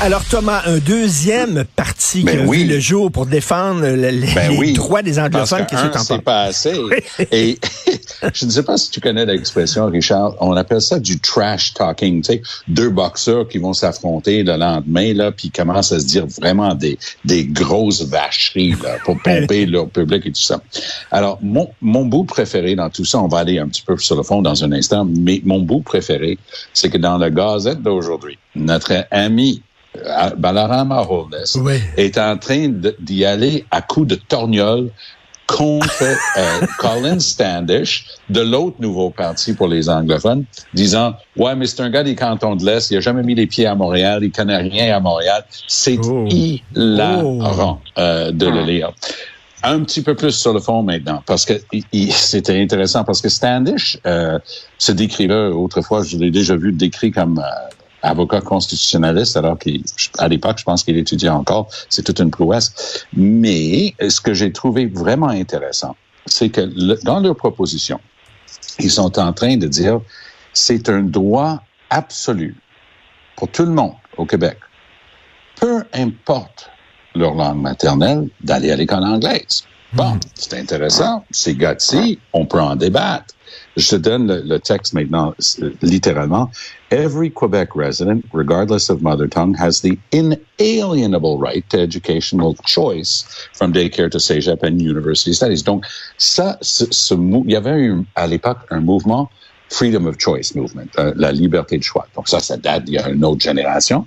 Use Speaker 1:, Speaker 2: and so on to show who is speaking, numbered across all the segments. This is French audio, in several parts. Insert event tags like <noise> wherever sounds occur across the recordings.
Speaker 1: Alors Thomas, un deuxième parti qui
Speaker 2: Ben
Speaker 1: a
Speaker 2: oui.
Speaker 1: vu le jour pour défendre le- le-
Speaker 2: Ben
Speaker 1: les
Speaker 2: oui.
Speaker 1: droits des anglophones
Speaker 2: que
Speaker 1: qui sont en
Speaker 2: c'est pas assez. <laughs> Et <laughs> je ne sais pas si tu connais l'expression, Richard. On appelle ça du trash talking. Tu sais, deux boxeurs qui vont s'affronter le lendemain là, puis commencent à se dire vraiment des des grosses vacheries là, pour <laughs> pomper leur public et tout ça. Alors mon mon bout préféré dans tout ça, on va aller un petit peu sur le fond dans un instant, mais mon bout préféré, c'est que dans la Gazette d'aujourd'hui, notre ami Balarama Holness
Speaker 1: Oui.
Speaker 2: est en train d'y aller à coups de torgnole contre euh, <laughs> Colin Standish de l'autre nouveau parti pour les anglophones, disant ouais mais c'est un gars des cantons de l'Est, il a jamais mis les pieds à Montréal, il connaît rien à Montréal. C'est
Speaker 1: Oh.
Speaker 2: hilarant euh, de le lire. Un petit peu plus sur le fond maintenant, parce que c'était intéressant, parce que Standish euh, se décrivait autrefois, je l'ai déjà vu décrit comme euh, avocat constitutionnaliste, alors qu'à l'époque, je pense qu'il étudiait encore. C'est toute une prouesse. Mais ce que j'ai trouvé vraiment intéressant, c'est que dans leur proposition, ils sont en train de dire c'est un droit absolu pour tout le monde au Québec, peu importe leur langue maternelle, d'aller à l'école anglaise. Bon, c'est intéressant, c'est gutsy, on peut en débattre. Je te donne le, le texte maintenant, euh, littéralement. Every Quebec resident, regardless of mother tongue, has the inalienable right to educational choice from daycare to cégep and university studies. Donc, ça, ce, ce il y avait eu, à l'époque un mouvement Freedom of Choice Movement, euh, la liberté de choix. Donc ça, ça date d'il y a une autre génération.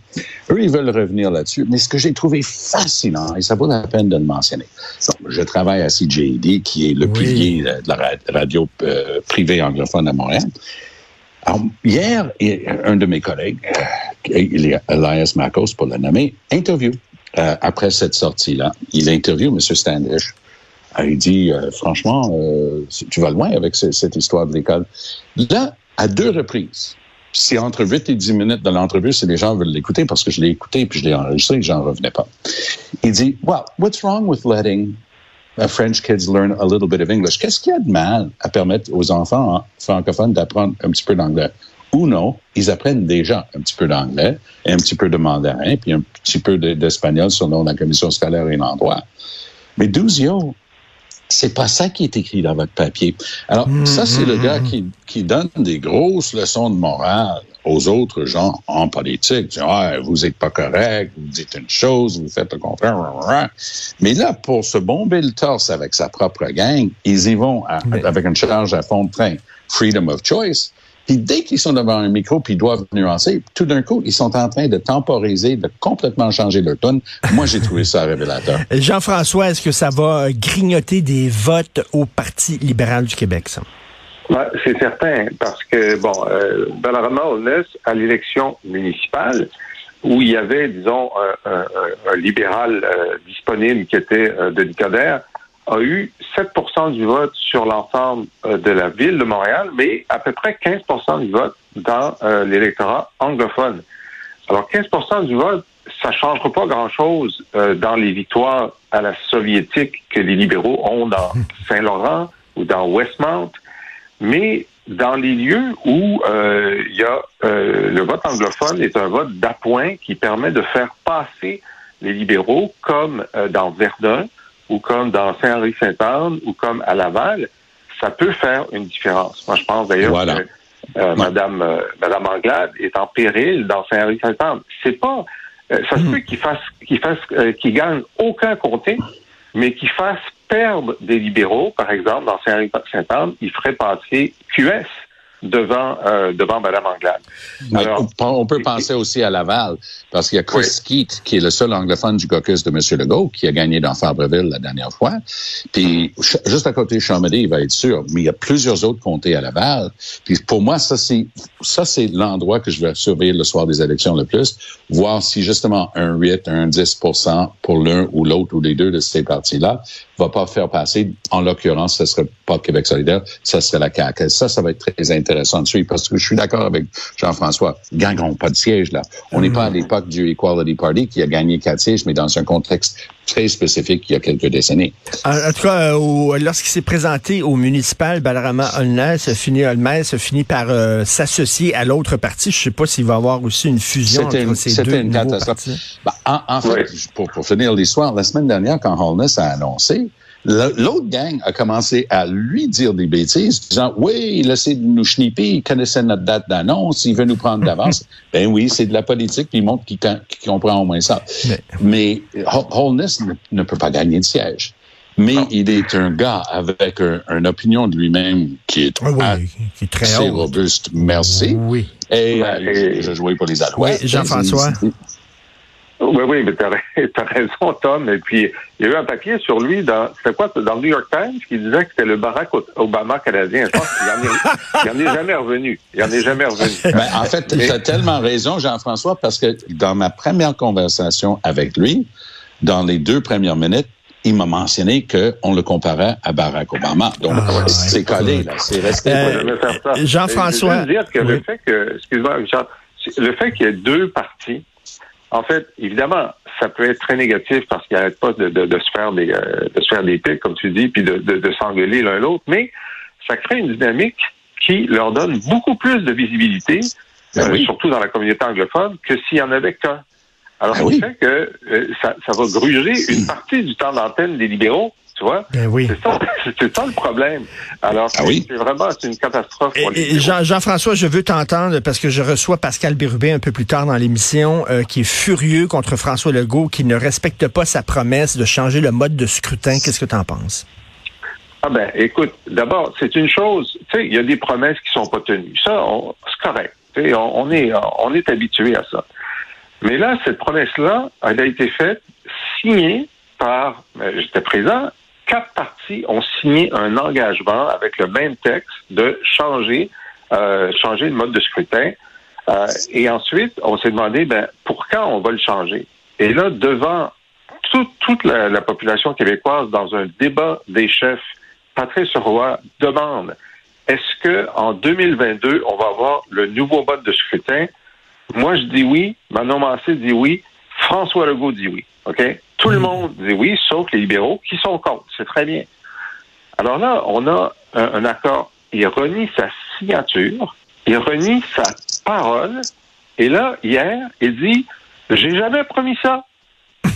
Speaker 2: Eux, ils veulent revenir là-dessus. Mais ce que j'ai trouvé fascinant, et ça vaut la peine de le mentionner, donc, je travaille à CJD, qui est le
Speaker 1: Oui.
Speaker 2: pilier de la ra- radio euh, privée anglophone à Montréal. Alors, hier, un de mes collègues, euh, Elias Makos, pour le nommer, interview euh, après cette sortie-là. Il interview M. Standish. Il dit, euh, franchement, euh, tu vas loin avec ce- cette histoire de l'école. Là, à deux reprises, c'est entre 8 et 10 minutes de l'entrevue si les gens veulent l'écouter, parce que je l'ai écouté puis je l'ai enregistré, j'en revenais pas. Il dit, well, what's wrong with letting French kids learn a little bit of English? Qu'est-ce qu'il y a de mal à permettre aux enfants hein, francophones d'apprendre un petit peu d'anglais? Ou non, ils apprennent déjà un petit peu d'anglais, un petit peu de mandarin, puis un petit peu de- d'espagnol selon la commission scolaire et l'endroit. Mais Douzio, c'est pas ça qui est écrit dans votre papier. Alors, ça, c'est le gars qui, qui donne des grosses leçons de morale aux autres gens en politique. Ah, vous êtes pas correct, vous dites une chose, vous faites le contraire. Mais là, pour se bomber le torse avec sa propre gang, ils y vont à- avec une charge à fond de train. Freedom of choice. Puis dès qu'ils sont devant un micro puis ils doivent nuancer, tout d'un coup, ils sont en train de temporiser, de complètement changer leur tune. Moi, j'ai trouvé ça révélateur. <laughs>
Speaker 1: Jean-François, est-ce que ça va euh, grignoter des votes au Parti libéral du Québec, ça?
Speaker 3: Ouais, c'est certain, parce que, bon, euh, Holness, à l'élection municipale, où il y avait, disons, un, un- un- libéral euh, disponible qui était euh, Denis Coderre, a eu 7% du vote sur l'ensemble euh, de la ville de Montréal, mais à peu près 15% du vote dans euh, l'électorat anglophone. Alors, 15% du vote, ça changera pas grand-chose euh, dans les victoires à la soviétique que les libéraux ont dans <laughs> Saint-Laurent ou dans Westmount, mais dans les lieux où euh, il y a euh, le vote anglophone est un vote d'appoint qui permet de faire passer les libéraux comme dans Verdun ou comme dans Saint-Henri-Sainte-Anne ou comme à Laval, ça peut faire une différence. Moi, je pense d'ailleurs
Speaker 2: Voilà.
Speaker 3: que euh, Madame euh, Madame Anglade est en péril dans Saint-Henri-Sainte-Anne. C'est pas euh, ça se peut qu'il fasse qu'il fasse euh, qu'il gagne aucun comté, mais qu'il fasse perdre des libéraux, par exemple, dans Saint-Henri-Sainte-Anne, il ferait passer QS devant euh, devant Madame Anglade. Alors-
Speaker 2: on, peut penser aussi à Laval, parce qu'il y a Chris
Speaker 3: Oui.
Speaker 2: Skeet, qui est le seul anglophone du caucus de M. Legault, qui a gagné dans Fabreville la dernière fois. Puis, juste à côté de Chamonix, il va être sûr. Mais il y a plusieurs autres comtés à Laval. Puis, pour moi, ça, c'est, ça, c'est l'endroit que je vais surveiller le soir des élections le plus. Voir si, justement, un 8, un 10% pour l'un ou l'autre ou les deux de ces partis-là va pas faire passer. En l'occurrence, ce serait pas Québec solidaire, ce serait la CAQ. Ça, ça va être très intéressant de suivre parce que je suis d'accord avec Jean-François. Gagneront pas de siège là. On n'est pas à l'époque du Equality Party qui a gagné quatre sièges, mais dans un contexte très spécifique il y a quelques décennies.
Speaker 1: En, tout cas, euh, lorsqu'il s'est présenté au municipal, Balarama Holness fini, a fini par euh, s'associer à l'autre parti. Je ne sais pas s'il va y avoir aussi une fusion entre ces deux une partis.
Speaker 2: Ben, en, fait, pour, pour finir l'histoire, la semaine dernière, quand Holness a annoncé, L'autre gang a commencé à lui dire des bêtises, disant oui, il essaie de nous schnipper, il connaissait notre date d'annonce, il veut nous prendre d'avance. <laughs> ben oui, c'est de la politique, puis il montre qu'il comprend au moins ça. Mais, Holness ne, peut pas gagner de siège. Mais il est un gars avec une opinion de lui-même qui est, très robuste. Merci.
Speaker 1: Oui.
Speaker 2: Et, euh, je jouais pour les Alouettes.
Speaker 1: Oui, Jean-François.
Speaker 3: Oui, oui, mais t'as <laughs> as raison, Tom. Et puis, il y a eu un papier sur lui dans, c'était quoi, dans le New York Times, qui disait que c'était le Barack Obama canadien. Je pense qu'il <laughs> en, est jamais revenu. Il en est jamais revenu.
Speaker 2: Ben, en fait, tu as tellement raison, Jean-François, parce que dans ma première conversation avec lui, dans les deux premières minutes, il m'a mentionné qu'on le comparait à Barack Obama. Donc, ah, c'est collé, là. C'est resté.
Speaker 1: Euh, Jean-François.
Speaker 3: Je veux dire que le fait que, excuse-moi, le fait qu'il y ait deux partis, en fait, évidemment, ça peut être très négatif parce qu'il n'arrête pas de, de, se faire des euh, de se faire des pics, comme tu dis, puis de, de, s'engueuler l'un l'autre, mais ça crée une dynamique qui leur donne beaucoup plus de visibilité, ben euh, surtout dans la communauté anglophone, que s'il y en avait qu'un. Alors, ben ça fait que euh, ça, ça va gruger une partie du temps d'antenne des libéraux tu vois?
Speaker 1: Ben oui.
Speaker 3: C'est ça, <laughs> le problème. Alors, ah c'est vraiment une catastrophe. Pour
Speaker 1: et, Jean, françois je veux t'entendre parce que je reçois Pascal Bérubé un peu plus tard dans l'émission euh, qui est furieux contre François Legault qui ne respecte pas sa promesse de changer le mode de scrutin. Qu'est-ce que tu en penses?
Speaker 3: Ah ben, écoute, d'abord, c'est une chose, tu sais, il y a des promesses qui sont pas tenues. Ça, c'est correct. On, on, est, on est habitué à ça. Mais là, cette promesse-là, elle a été faite, signée par, ben, j'étais présent, quatre partis ont signé un engagement avec le même texte de changer, euh, changer le mode de scrutin. Euh, et ensuite, on s'est demandé ben, pour quand on va le changer? Et là, devant toute la, population québécoise, dans un débat des chefs, Patrice Roy demande est-ce que en 2022, on va avoir le nouveau mode de scrutin? Moi, je dis oui. Manon Massé dit oui. François Legault dit oui. OK? Tout le monde dit oui, sauf les libéraux qui sont contre. C'est très bien. Alors là, on a un, accord. Il renie sa signature, il renie sa parole. Et là, hier, il dit J'ai jamais promis ça.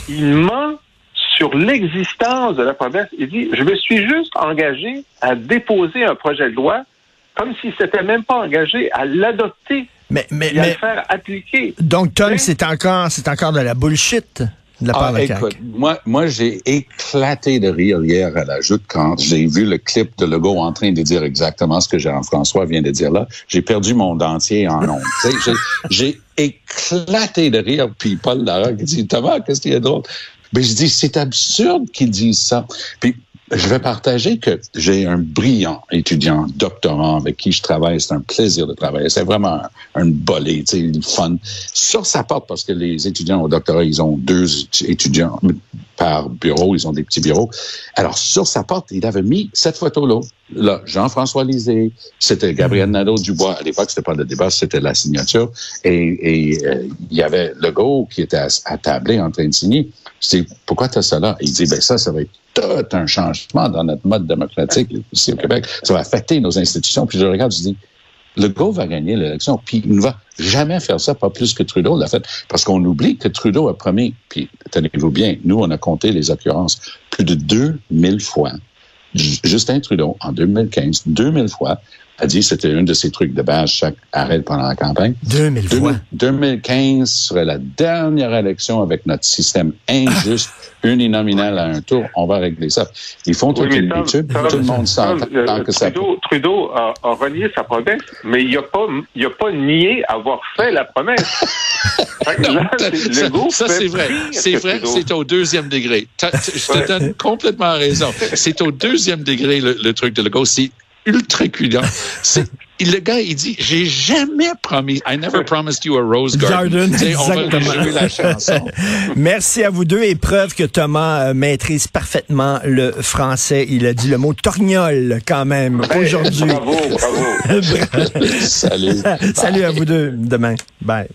Speaker 3: Il ment sur l'existence de la promesse. Il dit Je me suis juste engagé à déposer un projet de loi comme s'il s'était même pas engagé à l'adopter
Speaker 1: mais, mais,
Speaker 3: et à le faire appliquer.
Speaker 1: Donc, Tom, c'est encore, c'est encore de la bullshit ah,
Speaker 2: écoute, moi, moi j'ai éclaté de rire hier à la joute quand j'ai vu le clip de Legault en train de dire exactement ce que Jean-François vient de dire là. J'ai perdu mon dentier en ondes. <laughs> j'ai éclaté de rire. Puis Paul Larocque dit, Thomas, qu'est-ce qu'il y a d'autre? Mais je dis, c'est absurde qu'ils disent ça. Puis je vais partager que j'ai un brillant étudiant doctorant avec qui je travaille. C'est un plaisir de travailler. C'est vraiment un, bolé, tu sais, fun. Sur sa porte, parce que les étudiants au doctorat, ils ont deux étudiants par bureau, ils ont des petits bureaux. Alors, sur sa porte, il avait mis cette photo-là. Là, Jean-François Lisée, c'était Gabriel mm. Nadeau-Dubois. À l'époque, c'était pas le débat, c'était la signature. Et, et euh, il y avait Legault qui était attablé en train de signer. Je dis, pourquoi tu as ça là? Il dit, ben ça, ça va être tout un changement dans notre mode démocratique ici au Québec. Ça va affecter nos institutions. Puis je regarde, je dis, Legault va gagner l'élection, puis il ne va jamais faire ça, pas plus que Trudeau l'a fait, parce qu'on oublie que Trudeau a promis, puis tenez-vous bien, nous, on a compté les occurrences plus de 2000 fois. Justin Trudeau, en 2015, 2000 fois, a dit que c'était un de ses trucs de base chaque arrêt pendant la campagne.
Speaker 1: 2000 fois.
Speaker 2: 2015 serait la dernière élection avec notre système injuste, <laughs> uninominal à un tour. On va régler ça. Ils font toute une étude. Tout le monde s'entend
Speaker 3: euh, que ça... Trudeau a, a, renié sa promesse, mais il n'a pas, il a pas nié avoir fait la promesse. <laughs>
Speaker 2: ça, c'est vrai. C'est vrai, c'est au deuxième degré. Je te donne complètement raison. C'est au deuxième degré le, le truc de Legault. C'est ultra cuidant. C'est le gars, il dit, j'ai jamais promis, I never promised you a rose garden.
Speaker 1: Exactement. la chanson. <laughs> Merci à vous deux et preuve que Thomas euh, maîtrise parfaitement le français. Il a dit le mot torgnole quand même ben, aujourd'hui.
Speaker 3: Bravo, bravo. <laughs>
Speaker 2: Salut.
Speaker 1: Salut à vous deux. Demain. Bye.